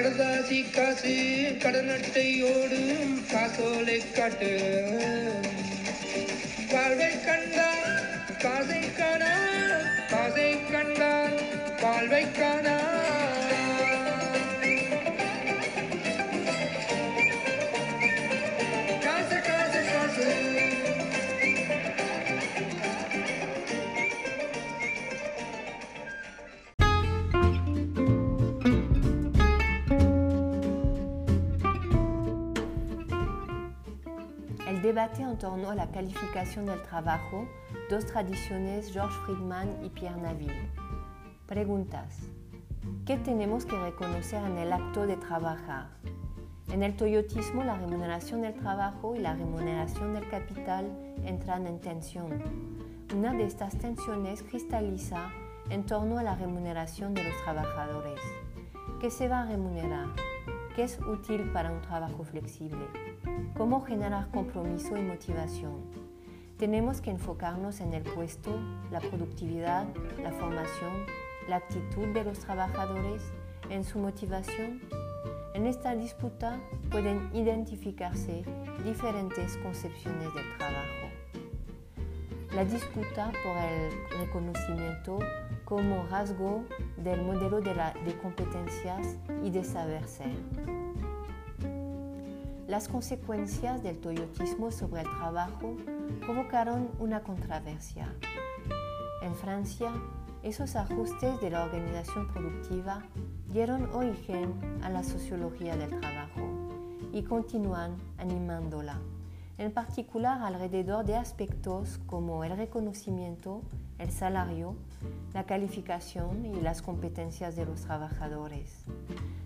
கடந்தாசி காசு கடனட்டையோடு காசோலை காட்டு. வாழ்வை கண்டால் காசை காணா காசை கண்டால் வாழ்வை காணா. El debate en torno a la calificación del trabajo, dos tradiciones, George Friedman y Pierre Naville. Preguntas. ¿Qué tenemos que reconocer en el acto de trabajar? En el toyotismo, la remuneración del trabajo y la remuneración del capital entran en tensión. Una de estas tensiones cristaliza en torno a la remuneración de los trabajadores. ¿Qué se va a remunerar? ¿Qué es útil para un trabajo flexible? ¿Cómo generar compromiso y motivación? Tenemos que enfocarnos en el puesto, la productividad, la formación, la actitud de los trabajadores, en su motivación. En esta disputa pueden identificarse diferentes concepciones del trabajo. La disputa por el reconocimiento como rasgo del modelo de, la- competencias y de saber ser. Las consecuencias del toyotismo sobre el trabajo provocaron una controversia. En Francia, esos ajustes de la organización productiva dieron origen a la sociología del trabajo y continúan animándola, en particular alrededor de aspectos como el reconocimiento, el salario, la calificación y las competencias de los trabajadores.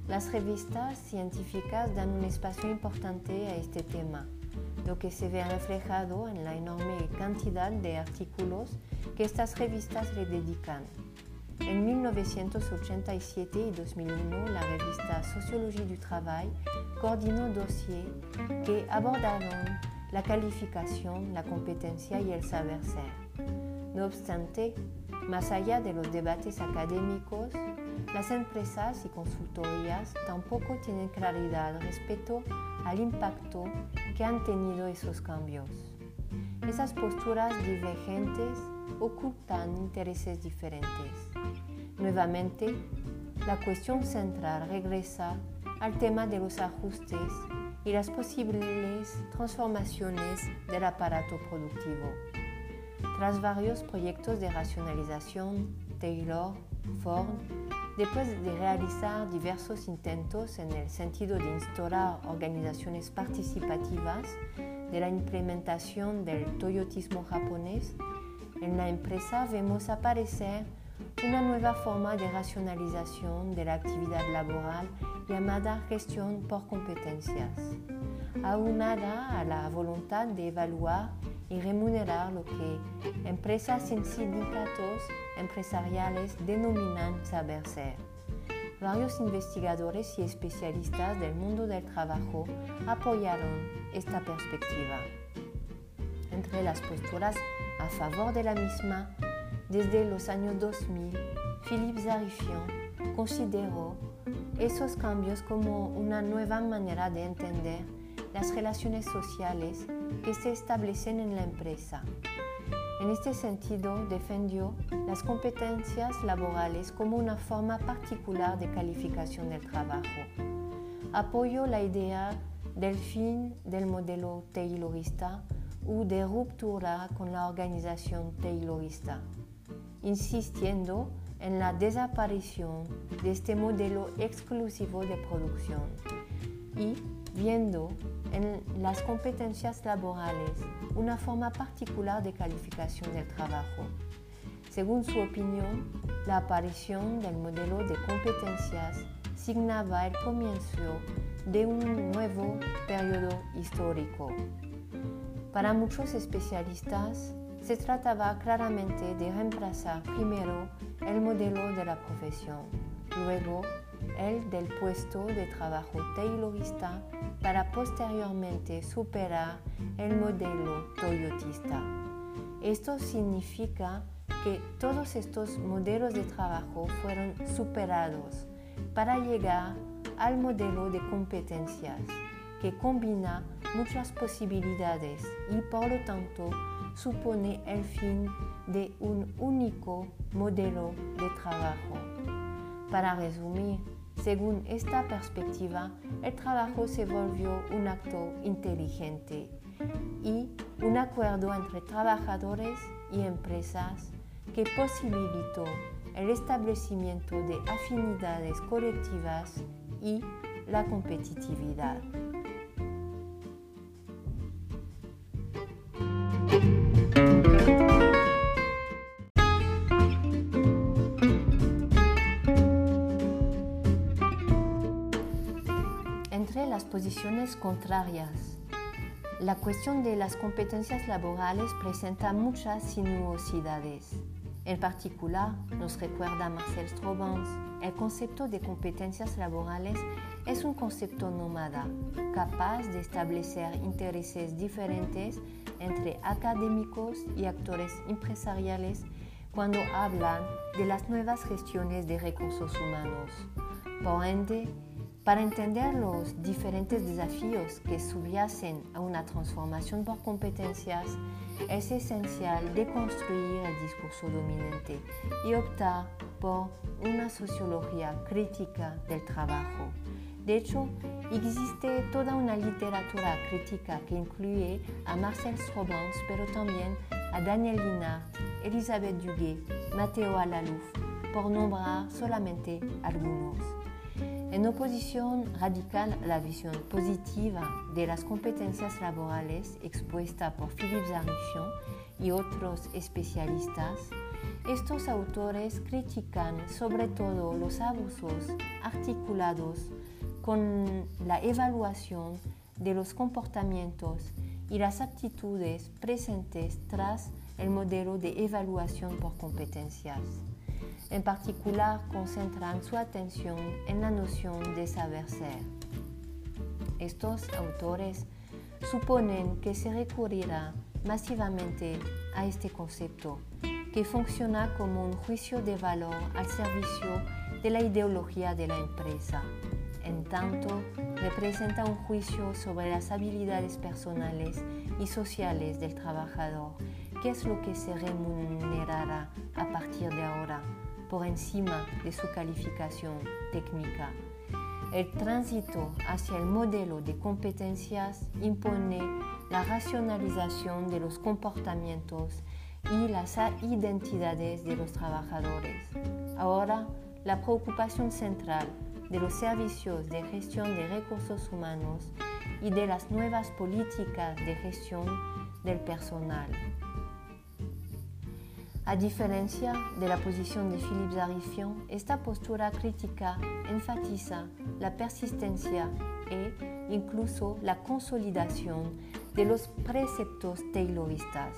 Las revistas científicas dan un espacio importante a este tema, lo que se ve reflejado en la enorme cantidad de artículos que estas revistas le dedican. En 1987 y 2001, la revista Sociologie du Travail coordinó dossiers que abordaron la calificación, la competencia y el saber ser. No obstante, más allá de los debates académicos, las empresas y consultorías tampoco tienen claridad respecto al impacto que han tenido esos cambios. Esas posturas divergentes ocultan intereses diferentes. Nuevamente, la cuestión central regresa al tema de los ajustes y las posibles transformaciones del aparato productivo. Tras varios proyectos de racionalización, Taylor, Ford, después de realizar diversos intentos en el sentido de instaurar organizaciones participativas de la implementación del toyotismo japonés, en la empresa vemos aparecer una nueva forma de racionalización de la actividad laboral llamada gestión por competencias, aunada a la voluntad de evaluar y remunerar lo que empresas sin sindicatos empresariales denominan saber ser. Varios investigadores y especialistas del mundo del trabajo apoyaron esta perspectiva. Entre las posturas a favor de la misma, desde los años 2000, Philippe Zarifian consideró esos cambios como una nueva manera de entender las relaciones sociales que se establecen en la empresa. En este sentido, defendió las competencias laborales como una forma particular de calificación del trabajo. Apoyó la idea del fin del modelo taylorista o de ruptura con la organización taylorista, insistiendo en la desaparición de este modelo exclusivo de producción y viendo en las competencias laborales una forma particular de calificación del trabajo. Según su opinión, la aparición del modelo de competencias signaba el comienzo de un nuevo periodo histórico. Para muchos especialistas, se trataba claramente de reemplazar primero el modelo de la profesión, luego el del puesto de trabajo taylorista para posteriormente superar el modelo toyotista. Esto significa que todos estos modelos de trabajo fueron superados para llegar al modelo de competencias que combina muchas posibilidades y por lo tanto supone el fin de un único modelo de trabajo. Para resumir, según esta perspectiva, el trabajo se volvió un acto inteligente y un acuerdo entre trabajadores y empresas que posibilitó el establecimiento de afinidades colectivas y la competitividad. Entre las posiciones contrarias, la cuestión de las competencias laborales presenta muchas sinuosidades. En particular, nos recuerda Marcel Strobans, el concepto de competencias laborales es un concepto nómada, capaz de establecer intereses diferentes entre académicos y actores empresariales cuando hablan de las nuevas gestiones de recursos humanos. Por ende, para entender los diferentes desafíos que subyacen a una transformación por competencias, es esencial deconstruir el discurso dominante y optar por una sociología crítica del trabajo. De hecho, existe toda una literatura crítica que incluye a Marcel Strobans, pero también a Daniel Linhart, Elisabeth Duguay, Matteo Alalouf, por nombrar solamente algunos. En oposición radical la visión positiva de las competencias laborales expuesta por Philippe Zarifian y otros especialistas, estos autores critican sobre todo los abusos articulados con la evaluación de los comportamientos y las actitudes presentes tras el modelo de evaluación por competencias. En particular, concentran su atención en la noción de saber ser. Estos autores suponen que se recurrirá masivamente a este concepto, que funciona como un juicio de valor al servicio de la ideología de la empresa. En tanto, representa un juicio sobre las habilidades personales y sociales del trabajador, que es lo que se remunerará a partir de ahora por encima de su calificación técnica. El tránsito hacia el modelo de competencias impone la racionalización de los comportamientos y las identidades de los trabajadores. Ahora, la preocupación central de los servicios de gestión de recursos humanos y de las nuevas políticas de gestión del personal a diferencia de la posición de Philippe Zarifian, esta postura crítica enfatiza la persistencia e incluso la consolidación de los preceptos tayloristas,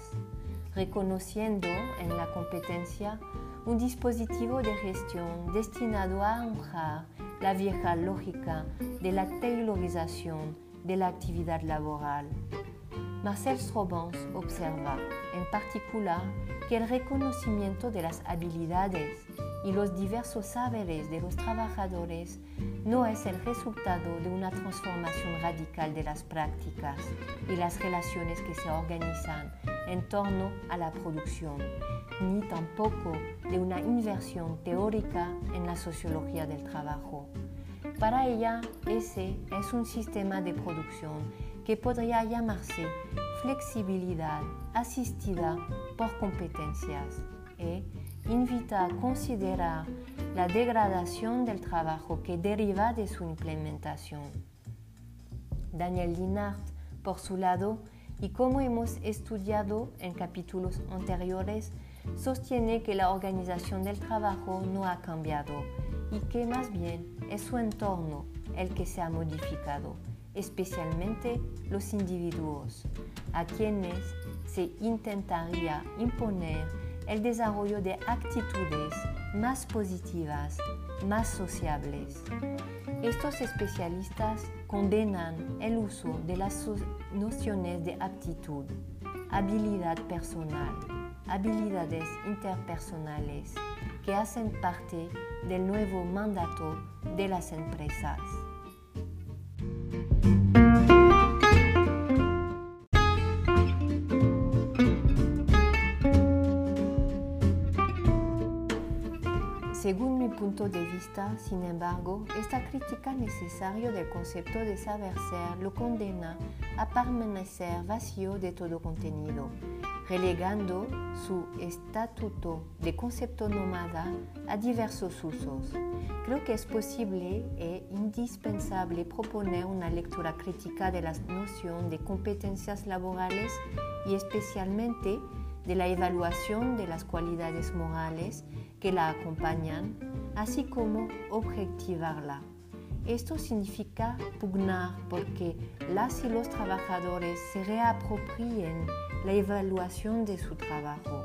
reconociendo en la competencia un dispositivo de gestión destinado a honrar la vieja lógica de la taylorización de la actividad laboral. Marcel Strobans observa, en particular, que el reconocimiento de las habilidades y los diversos saberes de los trabajadores no es el resultado de una transformación radical de las prácticas y las relaciones que se organizan en torno a la producción, ni tampoco de una inversión teórica en la sociología del trabajo. Para ella, ese es un sistema de producción que podría llamarse flexibilidad asistida por competencias e invita a considerar la degradación del trabajo que deriva de su implementación. Daniel Linhart, por su lado, y como hemos estudiado en capítulos anteriores, sostiene que la organización del trabajo no ha cambiado y que más bien es su entorno el que se ha modificado, especialmente los individuos, a quienes se intentaría imponer el desarrollo de actitudes más positivas, más sociables. Estos especialistas condenan el uso de las nociones de aptitud, habilidad personal, habilidades interpersonales que hacen parte del nuevo mandato de las empresas. Punto de vista, sin embargo, esta crítica necesaria del concepto de saber ser lo condena a permanecer vacío de todo contenido, relegando su estatuto de concepto nómada a diversos usos. Creo que es posible e indispensable proponer una lectura crítica de la noción de competencias laborales y especialmente de la evaluación de las cualidades morales que la acompañan, así como objetivarla. Esto significa pugnar porque las y los trabajadores se reapropien la evaluación de su trabajo,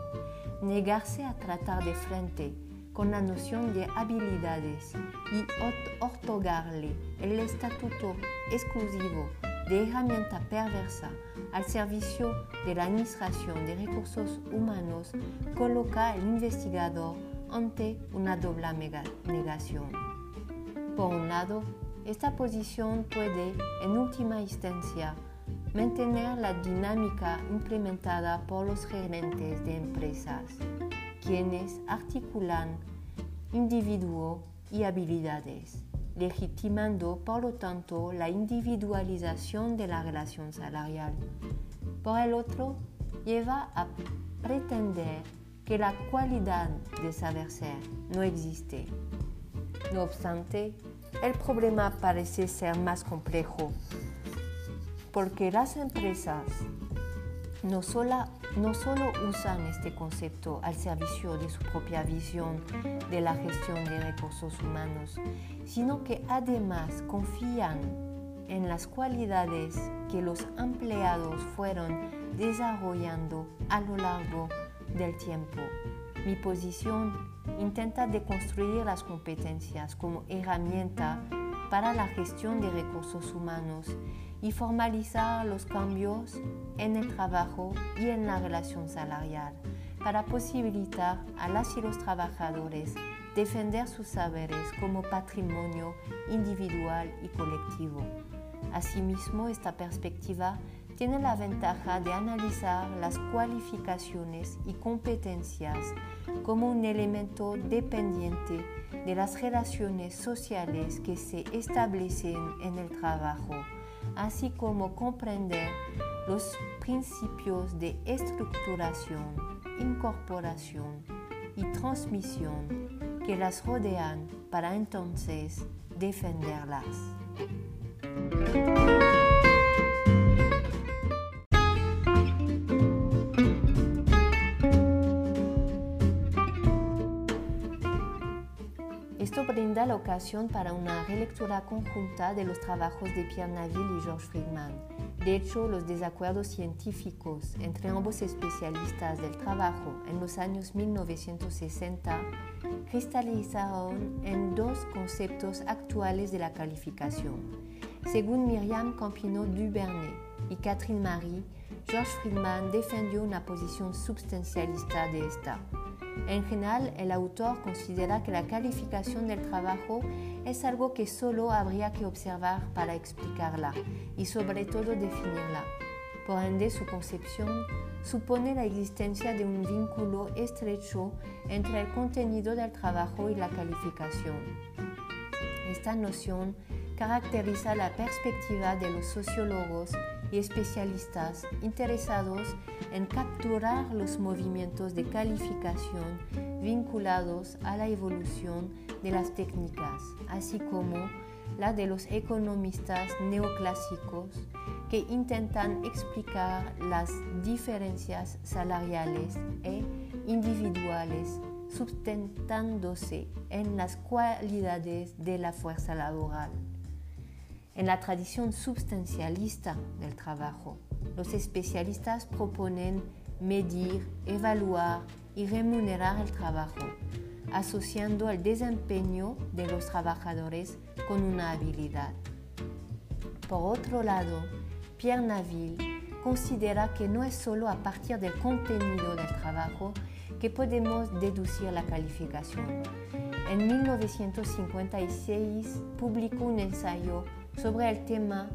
negarse a tratar de frente con la noción de habilidades y otorgarle el estatuto exclusivo de herramienta perversa al servicio de la Administración de Recursos Humanos coloca al investigador ante una doble negación. Por un lado, esta posición puede, en última instancia, mantener la dinámica implementada por los gerentes de empresas, quienes articulan individuo y habilidades, legitimando por lo tanto la individualización de la relación salarial. Por el otro, lleva a pretender que la cualidad de saber ser no existe. No obstante, el problema parece ser más complejo, porque las empresas no solo, no solo usan este concepto al servicio de su propia visión de la gestión de recursos humanos, sino que además confían en las cualidades que los empleados fueron desarrollando a lo largo del tiempo. Mi posición intenta deconstruir las competencias como herramienta para la gestión de recursos humanos y formalizar los cambios en el trabajo y en la relación salarial para posibilitar a las y los trabajadores defender sus saberes como patrimonio individual y colectivo. Asimismo, esta perspectiva tiene la ventaja de analizar las cualificaciones y competencias como un elemento dependiente de las relaciones sociales que se establecen en el trabajo, así como comprender los principios de estructuración, incorporación y transmisión que las rodean para entonces defenderlas. Brinda la ocasión para una relectura conjunta de los trabajos de Pierre Naville y George Friedman. De hecho, los desacuerdos científicos entre ambos especialistas del trabajo en los años 1960 cristalizaron en dos conceptos actuales de la calificación. Según Miriam Campino Duvernay y Catherine Marie, George Friedman defendió una posición substancialista de esta. En general, el autor considera que la calificación del trabajo es algo que solo habría que observar para explicarla y sobre todo definirla. Por ende, su concepción supone la existencia de un vínculo estrecho entre el contenido del trabajo y la calificación. Esta noción caracteriza la perspectiva de los sociólogos y especialistas interesados en capturar los movimientos de calificación vinculados a la evolución de las técnicas, así como la de los economistas neoclásicos que intentan explicar las diferencias salariales e individuales sustentándose en las cualidades de la fuerza laboral. En la tradición substancialista del trabajo, los especialistas proponen medir, evaluar y remunerar el trabajo, asociando el desempeño de los trabajadores con una habilidad. Por otro lado, Pierre Naville considera que no es solo a partir del contenido del trabajo que podemos deducir la calificación. En 1956 publicó un ensayo sobre el tema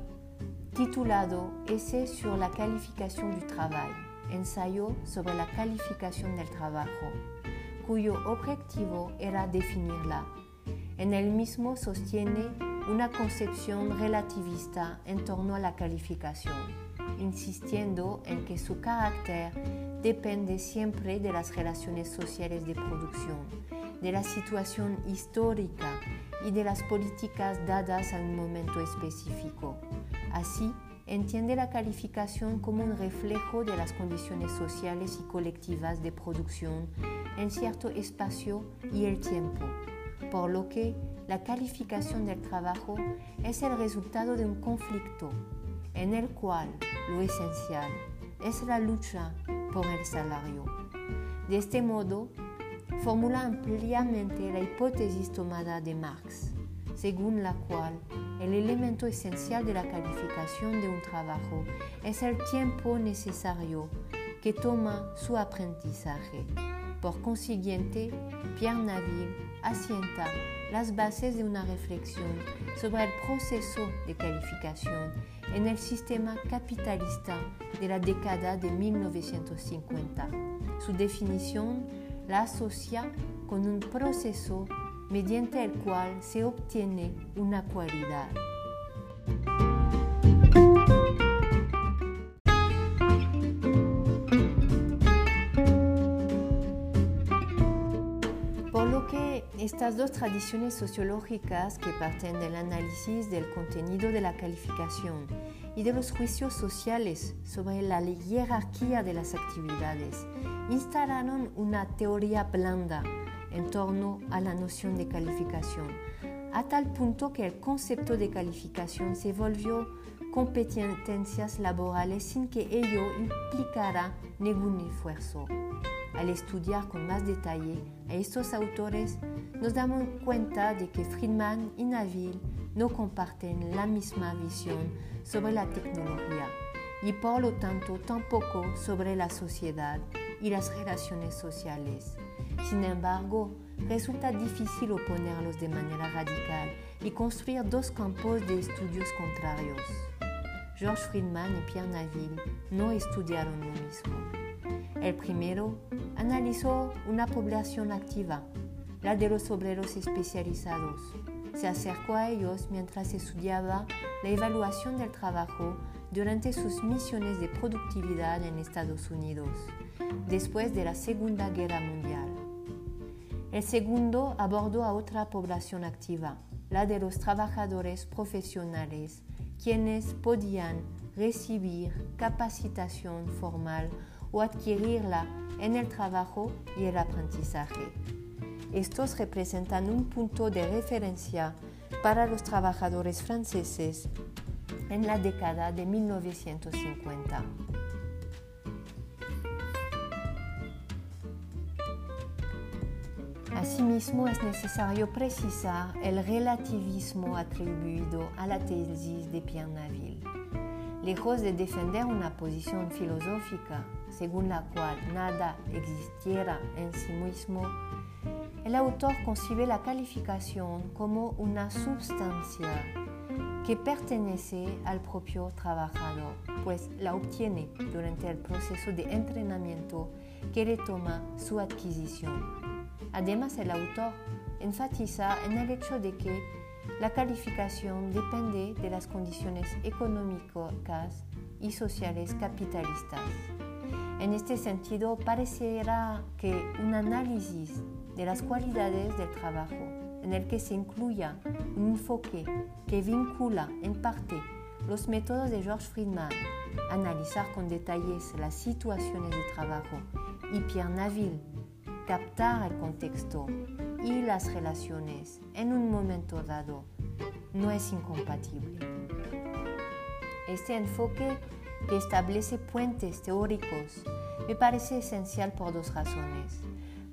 titulado Essai sur la calificación du travail, ensayo sobre la calificación del trabajo, cuyo objetivo era definirla. En el mismo sostiene una concepción relativista en torno a la calificación, insistiendo en que su carácter depende siempre de las relaciones sociales de producción, de la situación histórica y de las políticas dadas a un momento específico. Así, entiende la calificación como un reflejo de las condiciones sociales y colectivas de producción en cierto espacio y el tiempo, por lo que la calificación del trabajo es el resultado de un conflicto en el cual lo esencial es la lucha por el salario. De este modo, formula ampliamente la hipótesis tomada de Marx, según la cual el elemento de la calificación de un trabajo es el tiempo necesario que toma su aprendizaje. Por consiguiente, Pierre Naville asienta las bases de una reflexión sobre el proceso de calificación en el sistema capitalista de la década de 1950. Su definición la asocia con un proceso mediante el cual se obtiene una cualidad. Estas dos tradiciones sociológicas que parten del análisis del contenido de la calificación y de los juicios sociales sobre la jerarquía de las actividades instalaron una teoría blanda en torno a la noción de calificación, a tal punto que el concepto de calificación se volvió competencias laborales sin que ello implicara ningún esfuerzo. Al estudiar con más detalle a estos autores, nos damos cuenta de que Friedman y Naville no comparten la misma visión sobre la tecnología y por lo tanto tampoco sobre la sociedad y las relaciones sociales. Sin embargo, resulta difícil oponerlos de manera radical y construir dos campos de estudios contrarios. George Friedman y Pierre Naville no estudiaron lo mismo. El primero analizó una población activa, la de los obreros especializados. Se acercó a ellos mientras estudiaba la evaluación del trabajo durante sus misiones de productividad en Estados Unidos, después de la Segunda Guerra Mundial. El segundo abordó a otra población activa, la de los trabajadores profesionales, quienes podían recibir capacitación formal o adquirirla en el trabajo y el aprendizaje. Estos representan un punto de referencia para los trabajadores franceses en la década de 1950. Asimismo, es necesario precisar el relativismo atribuido a la tesis de Pierre Naville. Lejos de defender una posición filosófica según la cual nada existiera en sí mismo, el autor concibe la calificación como una sustancia que pertenece al propio trabajador, pues la obtiene durante el proceso de entrenamiento que le toma su adquisición. Además, el autor enfatiza en el hecho de que la calificación depende de las condiciones económicas y sociales capitalistas. En este sentido, parecerá que un análisis de las cualidades del trabajo, en el que se incluya un enfoque que vincula en parte los métodos de George Friedman, analizar con detalles las situaciones de trabajo, y Pierre Naville, captar el contexto y las relaciones en un momento dado no es incompatible. Este enfoque que establece puentes teóricos me parece esencial por dos razones.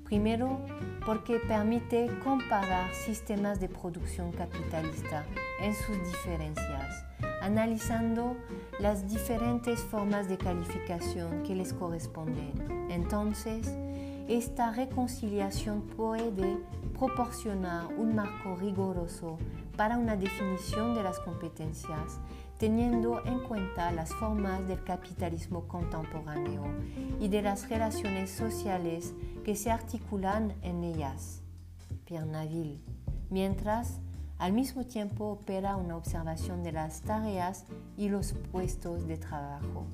Primero, porque permite comparar sistemas de producción capitalista en sus diferencias, analizando las diferentes formas de calificación que les corresponden. Entonces, esta reconciliación puede proporcionar un marco riguroso para una definición de las competencias, teniendo en cuenta las formas del capitalismo contemporáneo y de las relaciones sociales que se articulan en ellas. Pierre Naville, mientras al mismo tiempo opera una observación de las tareas y los puestos de trabajo.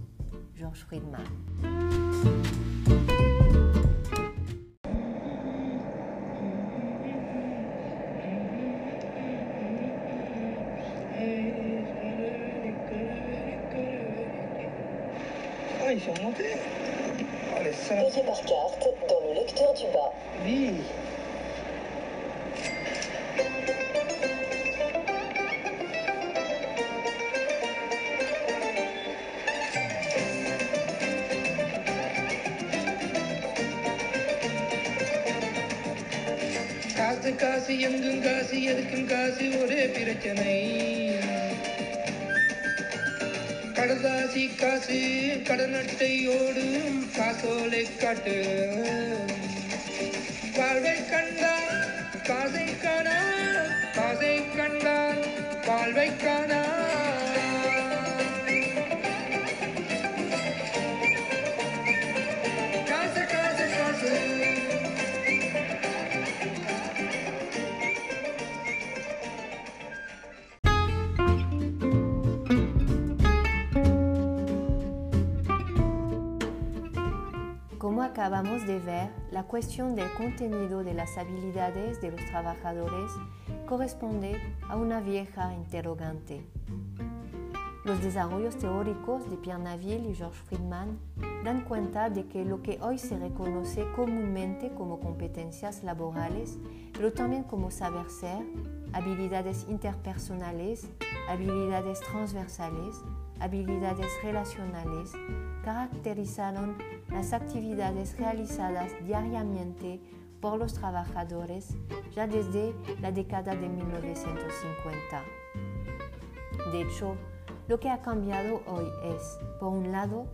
George Friedman. Ah, ils sont montés Oh, les salauds Payez par carte dans le lecteur du bas. Oui. காசு காசு எங்கும் காசு எதுக்கும் காசு ஒரே பிரச்சனை கடதாசி காசு கடனட்டையோடு காசோலை காட்டு. வாழ்வை கண்டான் காசை காணா காசை கண்டான் வாழ்வை காணா. Acabamos de ver, la cuestión del contenido de las habilidades de los trabajadores corresponde a una vieja interrogante. Los desarrollos teóricos de Pierre Naville y George Friedman dan cuenta de que lo que hoy se reconoce comúnmente como competencias laborales, pero también como saber ser, habilidades interpersonales, habilidades transversales, habilidades relacionales, caracterizaron las actividades realizadas diariamente por los trabajadores ya desde la década de 1950. De hecho, lo que ha cambiado hoy es, por un lado,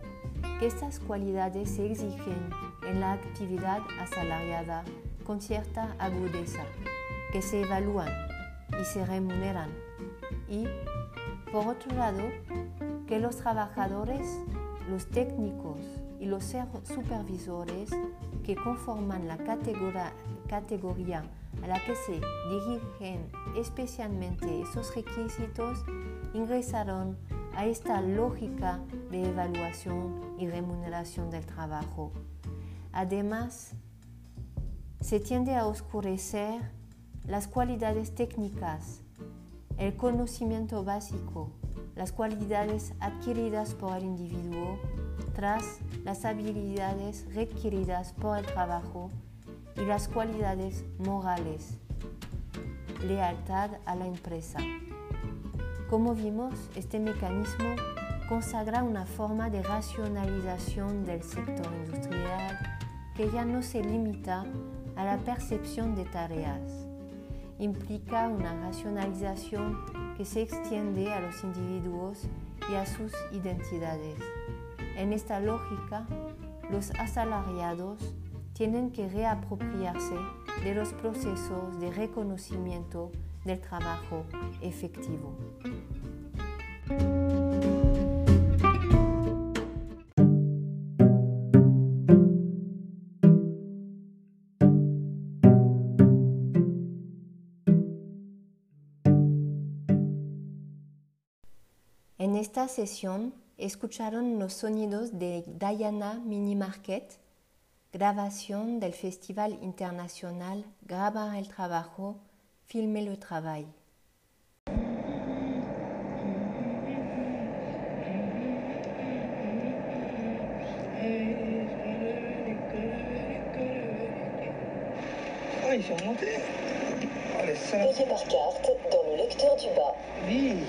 que estas cualidades se exigen en la actividad asalariada con cierta agudeza, que se evalúan y se remuneran, y, por otro lado, que los trabajadores, los técnicos y los supervisores que conforman la categoría, categoría a la que se dirigen especialmente esos requisitos ingresaron a esta lógica de evaluación y remuneración del trabajo. Además, se tiende a oscurecer las cualidades técnicas, el conocimiento básico, las cualidades adquiridas por el individuo tras las habilidades requeridas por el trabajo y las cualidades morales, lealtad a la empresa. Como vimos, este mecanismo consagra una forma de racionalización del sector industrial que ya no se limita a la percepción de tareas. Implica una racionalización que se extiende a los individuos y a sus identidades. En esta lógica, los asalariados tienen que reapropiarse de los procesos de reconocimiento del trabajo efectivo. Esta sesión escucharon los sonidos de Diana Mini Market, grabación del Festival Internacional Graba el Trabajo, Filme le Travail. Ah, ils sont montés Oh, les Payez par carte dans le lecteur du bas. Oui.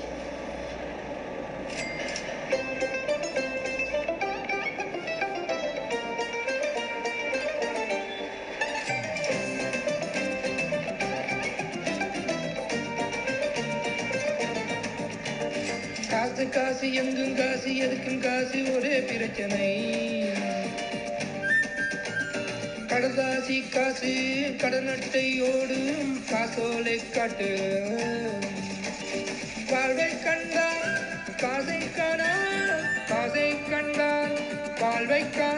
காசு எங்கும் காசு எதுக்கும் காசு ஒரே பிரச்சனை. கடதாசி காசு கடனட்டையோடு காசோலை காட்டு. வாழ்வை கண்டால் காசை காணா காசை கண்டால் வாழ்வை காண